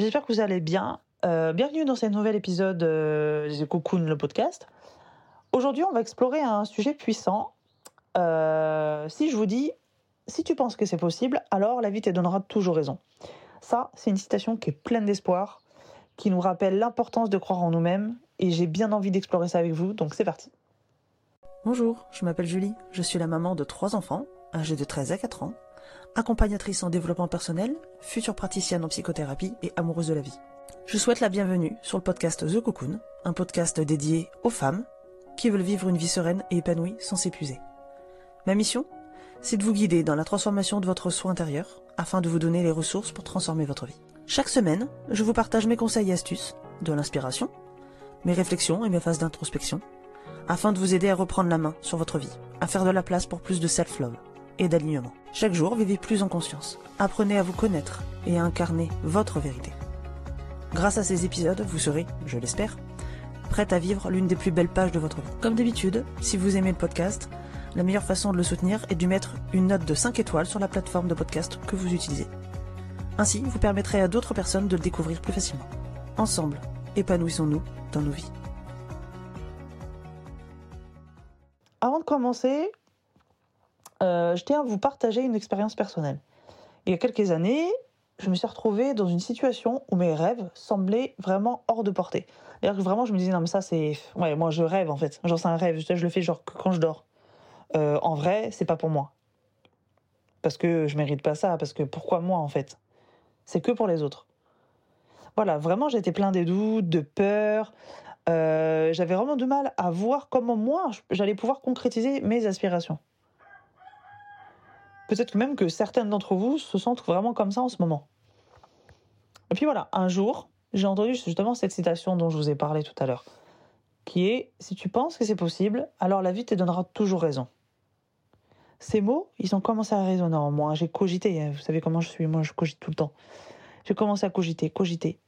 J'espère que vous allez bien. Euh, bienvenue dans ce nouvel épisode euh, de Cocoon, le podcast. Aujourd'hui, on va explorer un sujet puissant. Euh, si je vous dis, si tu penses que c'est possible, alors la vie te donnera toujours raison. Ça, c'est une citation qui est pleine d'espoir, qui nous rappelle l'importance de croire en nous-mêmes, et j'ai bien envie d'explorer ça avec vous, donc c'est parti. Bonjour, je m'appelle Julie, je suis la maman de trois enfants, âgés de 13 à 4 ans, accompagnatrice en développement personnel, future praticienne en psychothérapie et amoureuse de la vie. Je souhaite la bienvenue sur le podcast The Cocoon, un podcast dédié aux femmes qui veulent vivre une vie sereine et épanouie sans s'épuiser. Ma mission C'est de vous guider dans la transformation de votre soi intérieur afin de vous donner les ressources pour transformer votre vie. Chaque semaine, je vous partage mes conseils et astuces, de l'inspiration, mes réflexions et mes phases d'introspection, afin de vous aider à reprendre la main sur votre vie, à faire de la place pour plus de self-love et d'alignement. Chaque jour, vivez plus en conscience. Apprenez à vous connaître et à incarner votre vérité. Grâce à ces épisodes, vous serez, je l'espère, prête à vivre l'une des plus belles pages de votre vie. Comme d'habitude, si vous aimez le podcast, la meilleure façon de le soutenir est de mettre une note de 5 étoiles sur la plateforme de podcast que vous utilisez. Ainsi, vous permettrez à d'autres personnes de le découvrir plus facilement. Ensemble, épanouissons-nous dans nos vies. Avant de commencer, euh, je tiens à vous partager une expérience personnelle. Il y a quelques années, je me suis retrouvée dans une situation où mes rêves semblaient vraiment hors de portée. D'ailleurs, vraiment, je me disais, non, mais ça, c'est. Ouais, moi, je rêve, en fait. Genre, c'est un rêve. Je le fais, genre, quand je dors. Euh, en vrai, c'est pas pour moi. Parce que je mérite pas ça. Parce que pourquoi moi, en fait? C'est que pour les autres. Voilà, vraiment, j'étais plein des doutes, de peur. Euh, J'avais vraiment du mal à voir comment moi, j'allais pouvoir concrétiser mes aspirations. Peut-être même que certaines d'entre vous se sentent vraiment comme ça en ce moment. Et puis voilà, un jour, j'ai entendu justement cette citation dont je vous ai parlé tout à l'heure, qui est Si tu penses que c'est possible, alors la vie te donnera toujours raison. Ces mots, ils ont commencé à résonner en moi. J'ai cogité, hein. vous savez comment je suis, moi je cogite tout le temps. J'ai commencé à cogiter, cogiter.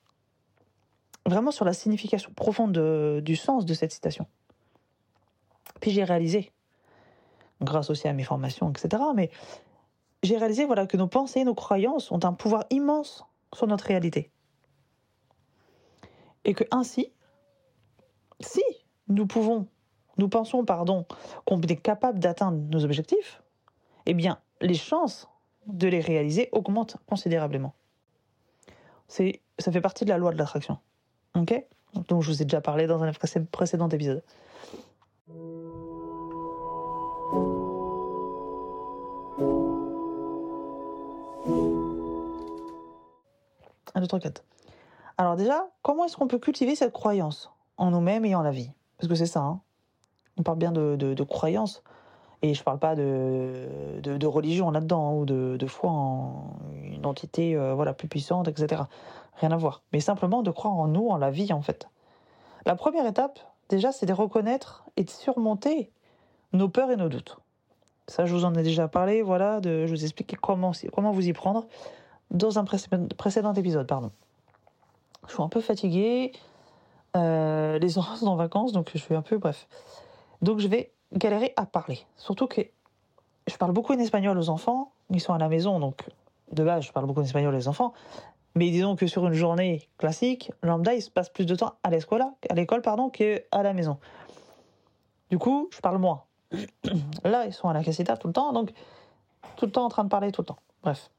Vraiment sur la signification profonde de, du sens de cette citation. Puis j'ai réalisé, grâce aussi à mes formations, etc., mais j'ai réalisé voilà, que nos pensées, nos croyances ont un pouvoir immense sur notre réalité. Et que ainsi, si nous pouvons, nous pensons, pardon, qu'on est capable d'atteindre nos objectifs, eh bien, les chances de les réaliser augmentent considérablement. C'est, ça fait partie de la loi de l'attraction. Ok? Donc, je vous ai déjà parlé dans un précédent épisode. 2, 3, 4. Alors déjà, comment est-ce qu'on peut cultiver cette croyance en nous-mêmes et en la vie? Parce que c'est ça, hein. on parle bien de, de, croyance, et je ne parle pas de, de religion là-dedans, hein, ou de, foi en une entité euh, voilà, plus puissante, etc. Rien à voir. Mais simplement de croire en nous, en la vie, en fait. La première étape, déjà, c'est de reconnaître et de surmonter nos peurs et nos doutes. Ça, je vous en ai déjà parlé, voilà, de, je vous explique comment, comment vous y prendre dans un précédent épisode, pardon. Je suis un peu fatiguée. Euh, les enfants sont en vacances, donc je suis un peu bref. Donc je vais galérer à parler. Surtout que je parle beaucoup en espagnol aux enfants. Ils sont à la maison, donc de base, je parle beaucoup en espagnol aux enfants. Mais disons que sur une journée classique, lambda, il se passe plus de temps à l'école, qu'à la maison. Du coup, je parle moins. Là, ils sont à la casita tout le temps, donc tout le temps en train de parler tout le temps. Bref.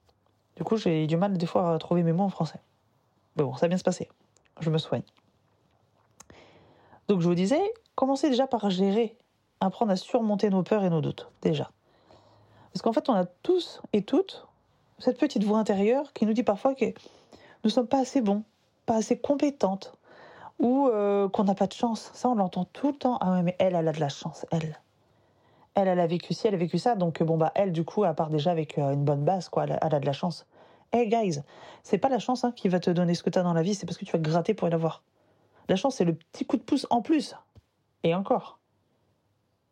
Du coup, j'ai du mal des fois à trouver mes mots en français. Mais bon, ça va bien se passer. Je me soigne. Donc je vous disais, commencez déjà par gérer, apprendre à surmonter nos peurs et nos doutes, déjà. Parce qu'en fait, on a tous et toutes cette petite voix intérieure qui nous dit parfois que nous ne sommes pas assez bons, pas assez compétentes, ou euh, qu'on n'a pas de chance. Ça, on l'entend tout le temps. Ah ouais, mais elle, elle a de la chance, elle. Elle, elle a vécu ci, elle a vécu ça. Donc, bon, bah, elle, du coup, elle part déjà avec euh, une bonne base, quoi. Elle a, de la chance. Hey, guys, c'est pas la chance hein, qui va te donner ce que tu as dans la vie, c'est parce que tu vas gratter pour l'avoir. La chance, c'est le petit coup de pouce en plus. Et encore.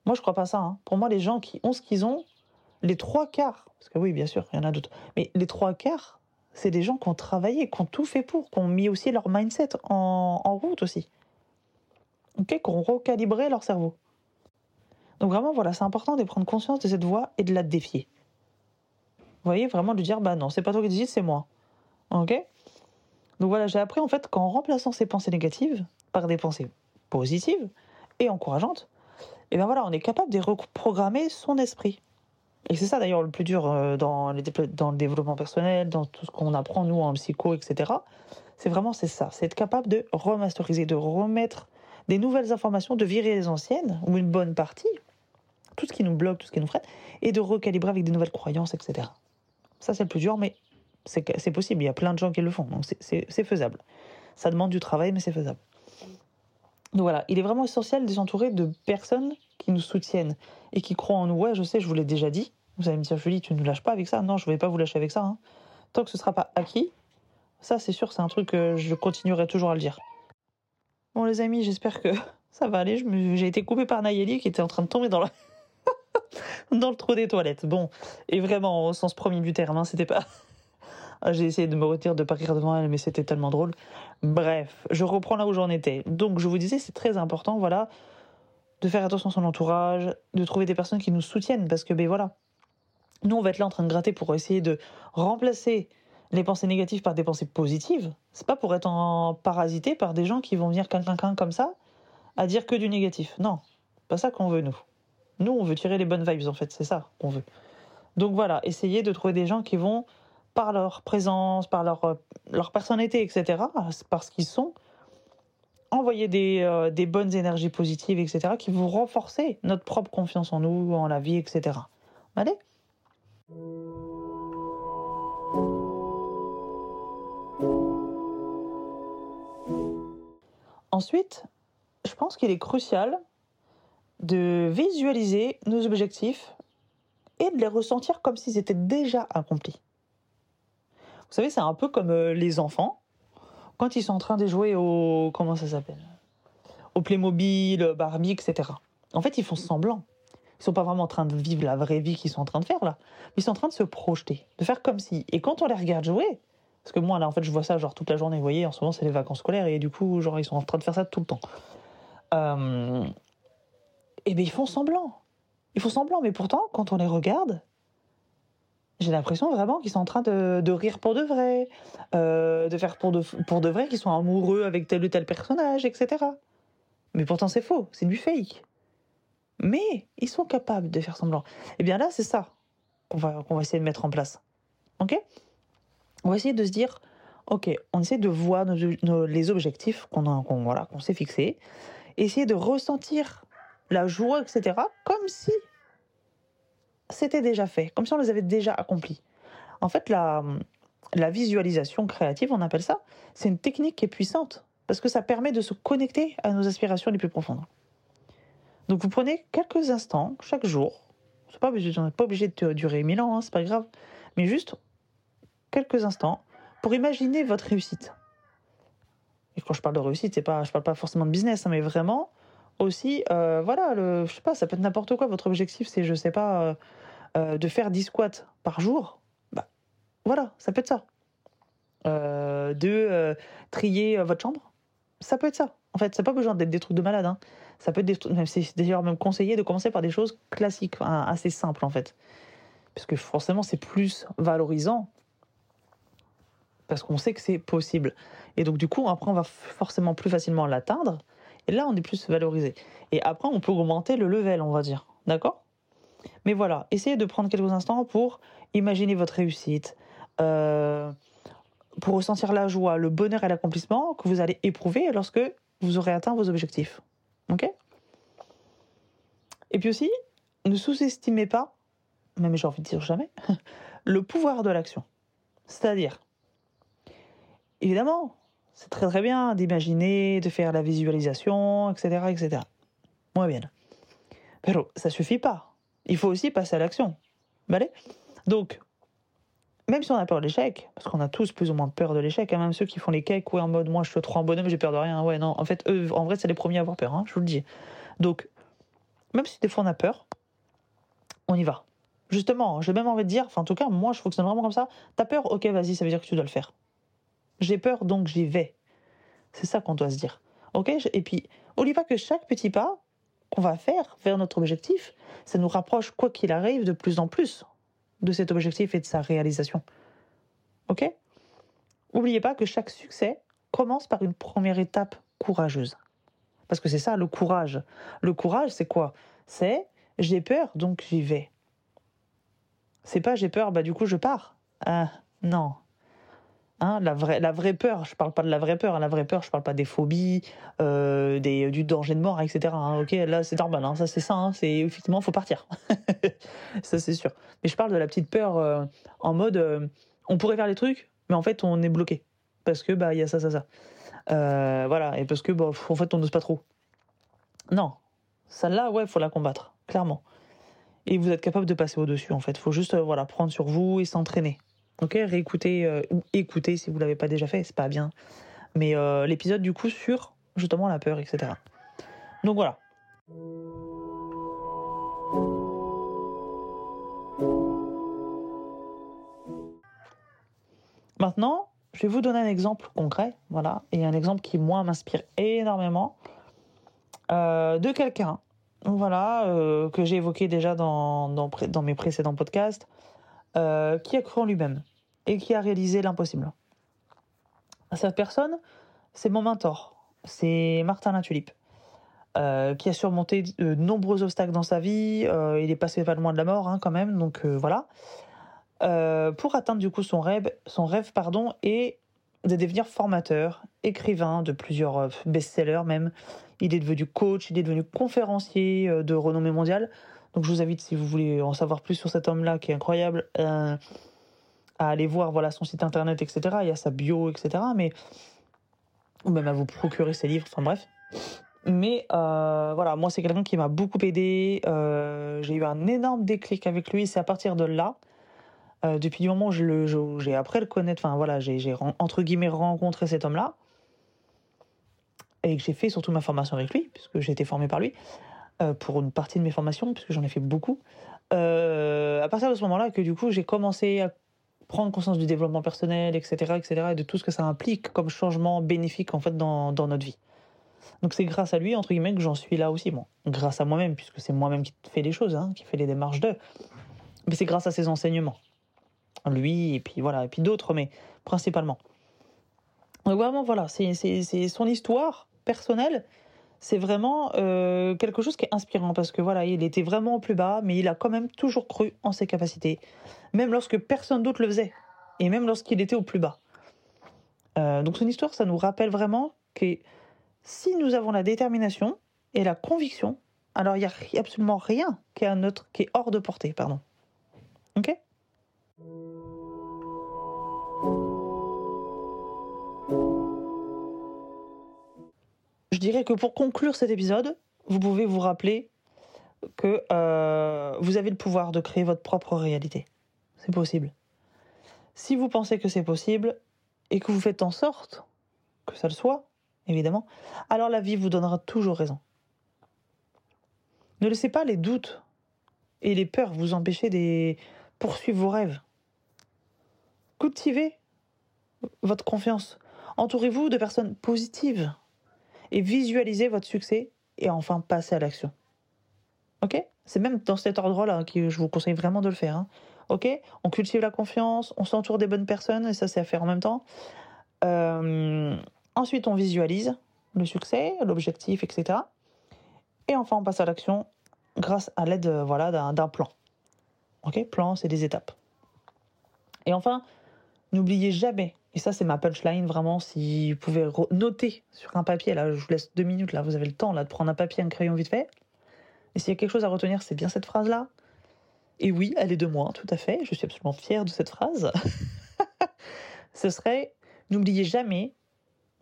Moi, je crois pas ça. Hein. Pour moi, les gens qui ont ce qu'ils ont, les trois quarts, parce que oui, bien sûr, il y en a d'autres, mais les trois quarts, c'est des gens qui ont travaillé, qui ont tout fait pour, qui ont mis aussi leur mindset en, en route aussi. Ok, qui ont recalibré leur cerveau. Donc vraiment, voilà, c'est important de prendre conscience de cette voix et de la défier. Vous voyez, vraiment de dire, bah non, c'est pas toi qui décides, c'est moi. Ok? Donc voilà, j'ai appris en fait qu'en remplaçant ces pensées négatives par des pensées positives et encourageantes, et bien voilà, on est capable de reprogrammer son esprit. Et c'est ça d'ailleurs le plus dur euh, dans, dans le développement personnel, dans tout ce qu'on apprend nous en psycho, etc. C'est vraiment c'est ça, c'est être capable de remasteriser, de remettre des nouvelles informations, de virer les anciennes, ou une bonne partie, tout ce qui nous bloque, tout ce qui nous freine, et de recalibrer avec des nouvelles croyances, etc. Ça c'est le plus dur, mais c'est possible, il y a plein de gens qui le font, donc c'est faisable. Ça demande du travail, mais c'est faisable. Donc voilà, il est vraiment essentiel de s'entourer de personnes qui nous soutiennent et qui croient en nous. Ouais, je sais, je vous l'ai déjà dit. Vous allez me dire, Julie, tu ne nous lâches pas avec ça. Non, je ne vais pas vous lâcher avec ça. Hein. Tant que ce ne sera pas acquis, ça c'est sûr, c'est un truc que je continuerai toujours à le dire. Bon les amis, j'espère que ça va aller. J'ai été coupée par Nayeli qui était en train de tomber dans, la... dans le trou des toilettes. Bon, et vraiment au sens premier du terme, hein, c'était pas... Ah, j'ai essayé de me retirer de pas devant elle, mais c'était tellement drôle. Bref, je reprends là où j'en étais. Donc, je vous disais, c'est très important, voilà, de faire attention à son entourage, de trouver des personnes qui nous soutiennent, parce que, ben voilà, nous, on va être là en train de gratter pour essayer de remplacer les pensées négatives par des pensées positives. C'est pas pour être parasité par des gens qui vont venir quelqu'un comme ça à dire que du négatif. Non, pas ça qu'on veut, nous. Nous, on veut tirer les bonnes vibes, en fait, c'est ça qu'on veut. Donc voilà, essayez de trouver des gens qui vont par leur présence, par leur, euh, leur personnalité, etc., parce qu'ils sont, envoyer des, euh, des, bonnes énergies positives, etc., qui vont renforcer notre propre confiance en nous, en la vie, etc. Allez? Ensuite, je pense qu'il est crucial de visualiser nos objectifs et de les ressentir comme s'ils étaient déjà accomplis. Vous savez, c'est un peu comme euh, les enfants quand ils sont en train de jouer au comment ça s'appelle, au Playmobil, Barbie, etc. En fait, ils font semblant. Ils sont pas vraiment en train de vivre la vraie vie qu'ils sont en train de faire là. Ils sont en train de se projeter, de faire comme si. Et quand on les regarde jouer, parce que moi là, en fait, je vois ça genre toute la journée. Vous voyez, en ce moment, c'est les vacances scolaires et du coup, genre, ils sont en train de faire ça tout le temps. Euh... Et bien, ils font semblant. Ils font semblant, mais pourtant, quand on les regarde, j'ai l'impression vraiment qu'ils sont en train de, rire pour de vrai, euh, de faire pour de, pour de vrai, qu'ils sont amoureux avec tel ou tel personnage, etc. Mais pourtant c'est faux, c'est du fake. Mais ils sont capables de faire semblant. Eh bien là, c'est ça qu'on va, qu'on va essayer de mettre en place. Ok? On va essayer de se dire, ok, on essaie de voir les objectifs qu'on voilà, qu'on s'est fixés, essayer de ressentir la joie, etc., comme si c'était déjà fait, comme si on les avait déjà accomplis. En fait, la, la visualisation créative, on appelle ça, c'est une technique qui est puissante, parce que ça permet de se connecter à nos aspirations les plus profondes. Donc vous prenez quelques instants chaque jour, c'est pas pas obligé de durer mille ans, hein, c'est pas grave, mais juste quelques instants pour imaginer votre réussite. Et quand je parle de réussite, c'est pas, je parle pas forcément de business, hein, mais vraiment aussi, euh, voilà, le, je sais pas, ça peut être n'importe quoi. Votre objectif, c'est, je sais pas, euh, euh, de faire 10 squats par jour. Bah, voilà, ça peut être ça. de trier votre chambre, ça peut être ça. En fait, c'est pas besoin d'être des trucs de malade. Hein. Ça peut être des c'est d'ailleurs même conseillé de commencer par des choses classiques, assez simples en fait. Parce que forcément, c'est plus valorisant parce qu'on sait que c'est possible. Et donc, du coup, après, on va forcément plus facilement l'atteindre et là, on est plus valorisé. Et après, on peut augmenter le level, on va dire. D'accord? Mais voilà, essayez de prendre quelques instants pour imaginer votre réussite, euh, pour ressentir la joie, le bonheur et l'accomplissement que vous allez éprouver lorsque vous aurez atteint vos objectifs. Ok? Et puis aussi, ne sous-estimez pas, même j'ai envie de dire jamais, le pouvoir de l'action. C'est-à-dire, évidemment, c'est très très bien d'imaginer, de faire la visualisation, etc. etc. Muy bien. Mais ça suffit pas. Il faut aussi passer à l'action. Vale? Donc, même si on a peur de l'échec, parce qu'on a tous plus ou moins peur de l'échec, hein, même ceux qui font les cakes, ouais, en mode moi je suis trop en bonhomme, j'ai peur de rien. Ouais, non, en fait, en vrai, c'est les premiers à avoir peur, hein, je vous le dis. Donc, même si des fois on a peur, on y va. Justement, j'ai même envie de dire, enfin en tout cas, moi je fonctionne vraiment comme ça. T'as peur, ok, vas-y, ça veut dire que tu dois le faire. J'ai peur, donc j'y vais. C'est ça qu'on doit se dire. Ok Et puis, n'oublie pas que chaque petit pas qu'on va faire vers notre objectif, ça nous rapproche, quoi qu'il arrive, de plus en plus de cet objectif et de sa réalisation. Ok? Oubliez pas que chaque succès commence par une première étape courageuse. Parce que c'est ça le courage. Le courage, c'est quoi? C'est j'ai peur, donc j'y vais. C'est pas j'ai peur, bah du coup je pars. Ah, non. Hein, la, vraie, la vraie peur, je parle pas de la vraie peur. Hein, la vraie peur, je parle pas des phobies, euh, des, du danger de mort, etc. Hein, ok, là c'est normal, ça c'est ça. C'est effectivement faut partir. ça c'est sûr. Mais je parle de la petite peur euh, en mode euh, on pourrait faire les trucs, mais en fait on est bloqué parce que bah il y a ça, ça, ça. Voilà, et parce que bah, en fait on n'ose pas trop. Non, celle-là, ouais, faut la combattre, clairement. Et vous êtes capable de passer au-dessus, en fait. Faut juste, voilà, prendre sur vous et s'entraîner. Ok, réécouter euh, ou écouter si vous l'avez pas déjà fait, c'est pas bien. Mais euh, l'épisode du coup sur justement la peur, etc. Donc voilà. Maintenant, je vais vous donner un exemple concret, voilà, et un exemple qui moi m'inspire énormément euh, de quelqu'un, voilà, euh, que j'ai évoqué déjà dans, mes précédents podcasts, qui a cru en lui-même et qui a réalisé l'impossible. Cette personne, c'est mon mentor, c'est Martin Latulipe, euh, qui a surmonté de nombreux obstacles dans sa vie. euh, il est passé pas loin de la mort, hein, quand même, donc euh, voilà. Euh, pour atteindre du coup son rêve, son rêve pardon, et de devenir formateur, écrivain de plusieurs euh, best-sellers même. Il est devenu coach, il est devenu conférencier euh, de renommée mondiale. Donc je vous invite, si vous voulez en savoir plus sur cet homme-là qui est incroyable, euh, à aller voir voilà son site internet, etc. Il y a sa bio, etc. Mais ou même à vous procurer ses livres. Enfin bref. Mais euh, voilà, moi c'est quelqu'un qui m'a beaucoup aidé. Euh, j'ai eu un énorme déclic avec lui. C'est à partir de là, euh, depuis du moment où j'ai appris à le connaître, enfin voilà, j'ai entre guillemets rencontré cet homme-là et que j'ai fait surtout ma formation avec lui, puisque j'ai été formé par lui pour une partie de mes formations, puisque j'en ai fait beaucoup. À partir de ce moment-là, que du coup j'ai commencé à prendre conscience du développement personnel, etc., etc., et de tout ce que ça implique comme changement bénéfique en fait dans, dans notre vie. Donc c'est grâce à lui entre guillemets que j'en suis là aussi, bon, grâce à moi-même puisque c'est moi-même qui fais les choses, hein, qui fait les démarches d'eux, mais c'est grâce à ses enseignements, lui et puis voilà et puis d'autres, mais principalement. Donc vraiment voilà, c'est son histoire personnelle, c'est vraiment euh, quelque chose qui est inspirant parce que voilà, il était vraiment au plus bas, mais il a quand même toujours cru en ses capacités, même lorsque personne d'autre le faisait, et même lorsqu'il était au plus bas. Euh, donc son histoire, ça nous rappelle vraiment que si nous avons la détermination et la conviction, alors il n'y a absolument rien qui est, qui est hors de portée. Pardon. Ok? Dirais que pour conclure cet épisode, vous pouvez vous rappeler que euh, vous avez le pouvoir de créer votre propre réalité. C'est possible. Si vous pensez que c'est possible et que vous faites en sorte que ça le soit, évidemment, alors la vie vous donnera toujours raison. Ne laissez pas les doutes et les peurs vous empêcher de poursuivre vos rêves. Cultivez votre confiance. Entourez-vous de personnes positives et visualisez votre succès et enfin passez à l'action. Ok? C'est même dans cet ordre-là que je vous conseille vraiment de le faire. hein. Ok? On cultive la confiance, on s'entoure des bonnes personnes et ça c'est à faire en même temps. Euh, ensuite, on visualise le succès, l'objectif, etc. Et enfin, on passe à l'action grâce à l'aide euh, voilà, d'un plan. Ok? Plan, c'est des étapes. Et enfin, n'oubliez jamais, et ça c'est ma punchline vraiment, si vous pouvez noter sur un papier, là je vous laisse deux minutes, là vous avez le temps là, de prendre un papier, un crayon vite fait. Et s'il y a quelque chose à retenir, c'est bien cette phrase-là. Et oui, elle est de moi, tout à fait, je suis absolument fière de cette phrase. Ce serait, n'oubliez jamais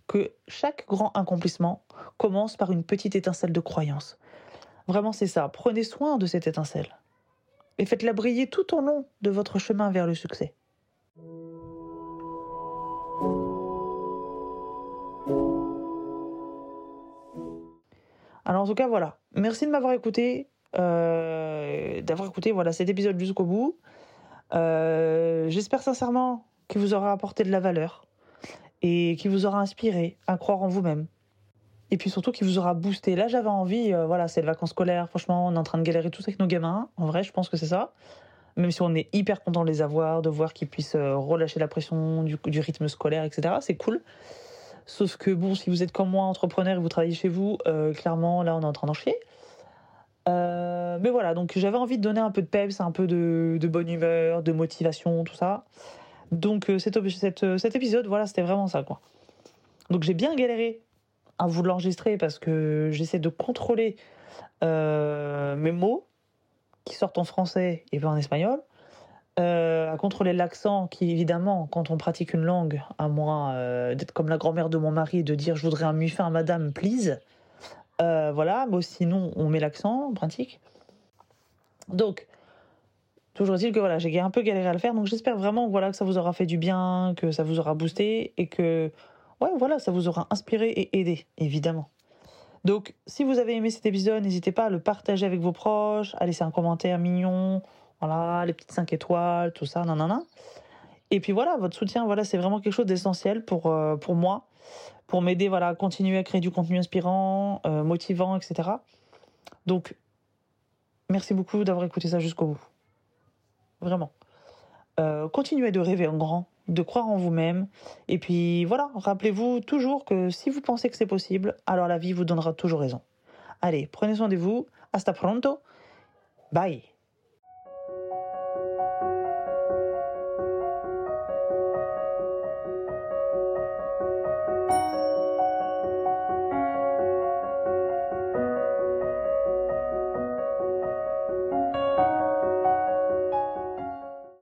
que chaque grand accomplissement commence par une petite étincelle de croyance. Vraiment, c'est ça. Prenez soin de cette étincelle. Et faites-la briller tout au long de votre chemin vers le succès. Alors en tout cas, voilà. Merci de m'avoir écouté, euh, d'avoir écouté voilà, cet épisode jusqu'au bout. Euh, J'espère sincèrement qu'il vous aura apporté de la valeur et qui vous aura inspiré à croire en vous-même. Et puis surtout qui vous aura boosté. Là, j'avais envie, euh, voilà, c'est les vacances scolaires, franchement, on est en train de galérer tous avec nos gamins. En vrai, je pense que c'est ça. même si on est hyper content de les avoir, de voir qu'ils puissent relâcher la pression du rythme scolaire, etc. C'est cool. Sauf que bon, si vous êtes comme moi, entrepreneur et vous travaillez chez vous, euh, clairement, là, on est en train d'en chier. Euh, mais voilà, donc j'avais envie de donner un peu de peps, un peu de, de bonne humeur, de motivation, tout ça. Donc euh, cet, cet, épisode, voilà, c'était vraiment ça, quoi. Donc j'ai bien galéré à vous l'enregistrer parce que j'essaie de contrôler mes mots qui sortent en français et pas en espagnol. Euh, à contrôler l'accent qui, évidemment, quand on pratique une langue, à moins euh, d'être comme la grand-mère de mon mari de dire je voudrais un muffin, madame, please. Euh, voilà, mais sinon, on met l'accent, on pratique. Donc, toujours est-il que voilà, j'ai un peu galéré à le faire, donc j'espère vraiment voilà, que ça vous aura fait du bien, que ça vous aura boosté et que ouais, voilà, ça vous aura inspiré et aidé, évidemment. Donc, si vous avez aimé cet épisode, n'hésitez pas à le partager avec vos proches, à laisser un commentaire mignon, voilà, les petites 5 étoiles, tout ça, nanana. Et puis voilà, votre soutien, voilà, c'est vraiment quelque chose d'essentiel pour, euh, pour moi, pour m'aider voilà, à continuer à créer du contenu inspirant, euh, motivant, etc. Donc, merci beaucoup d'avoir écouté ça jusqu'au bout. Vraiment. Euh, continuez de rêver en grand, de croire en vous-même. Et puis voilà, rappelez-vous toujours que si vous pensez que c'est possible, alors la vie vous donnera toujours raison. Allez, prenez soin de vous. Hasta pronto. Bye.